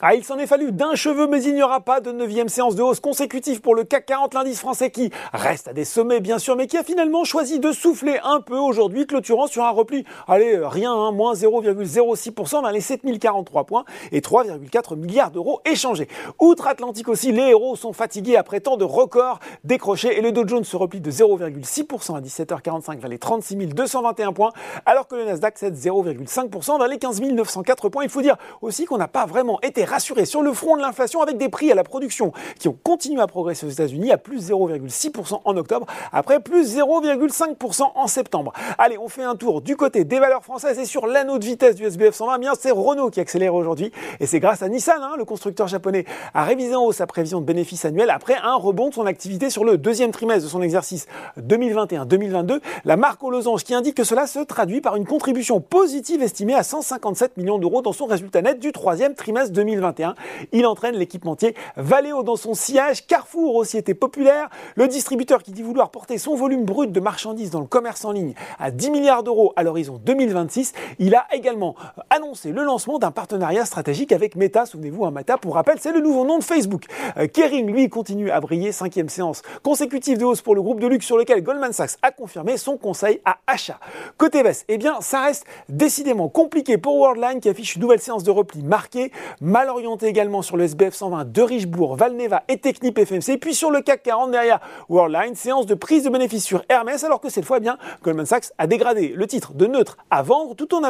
Ah, il s'en est fallu d'un cheveu, mais il n'y aura pas de neuvième séance de hausse consécutive pour le CAC 40, l'indice français qui reste à des sommets bien sûr, mais qui a finalement choisi de souffler un peu aujourd'hui, clôturant sur un repli. Allez, rien, hein, moins 0,06% vers les 7043 points et 3,4 milliards d'euros échangés. Outre-Atlantique aussi, les héros sont fatigués après tant de records décrochés et le Dow Jones se replie de 0,6% à 17h45 vers les 36 221 points, alors que le Nasdaq cède 0,5% vers les 15 904 points. Il faut dire aussi qu'on n'a pas vraiment été rassuré sur le front de l'inflation avec des prix à la production qui ont continué à progresser aux États-Unis à plus 0,6% en octobre après plus 0,5% en septembre. Allez, on fait un tour du côté des valeurs françaises et sur l'anneau de vitesse du SBF 120, eh bien c'est Renault qui accélère aujourd'hui et c'est grâce à Nissan, hein, le constructeur japonais, a révisé en haut sa prévision de bénéfices annuels après un rebond de son activité sur le deuxième trimestre de son exercice 2021-2022. La marque aux losanges qui indique que cela se traduit par une contribution positive estimée à 157 millions d'euros dans son résultat net du troisième trimestre 2021. Il entraîne l'équipementier Valeo dans son sillage. Carrefour aussi était populaire. Le distributeur qui dit vouloir porter son volume brut de marchandises dans le commerce en ligne à 10 milliards d'euros à l'horizon 2026. Il a également annoncé le lancement d'un partenariat stratégique avec Meta. Souvenez-vous, un Meta, pour rappel, c'est le nouveau nom de Facebook. Euh, Kering, lui, continue à briller. Cinquième séance consécutive de hausse pour le groupe de luxe sur lequel Goldman Sachs a confirmé son conseil à achat. Côté baisse, eh bien, ça reste décidément compliqué pour Worldline qui affiche une nouvelle séance de repli marquée, mal orienté également sur le SBF 120 de Richebourg, Valneva et Technip FMC. Puis sur le CAC 40 derrière Worldline, séance de prise de bénéfices sur Hermès, alors que cette fois, eh bien, Goldman Sachs a dégradé le titre de neutre à vendre tout en,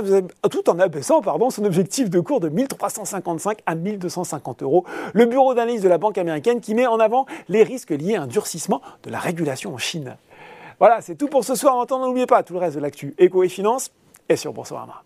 tout en abaissant pardon, son objectif de cours de 1355 à 1250 euros. Le bureau d'analyse de la banque américaine qui met en avant les risques liés à un durcissement de la régulation en Chine. Voilà, c'est tout pour ce soir. En attendant, n'oubliez pas tout le reste de l'actu éco et finance est sur Boursorama.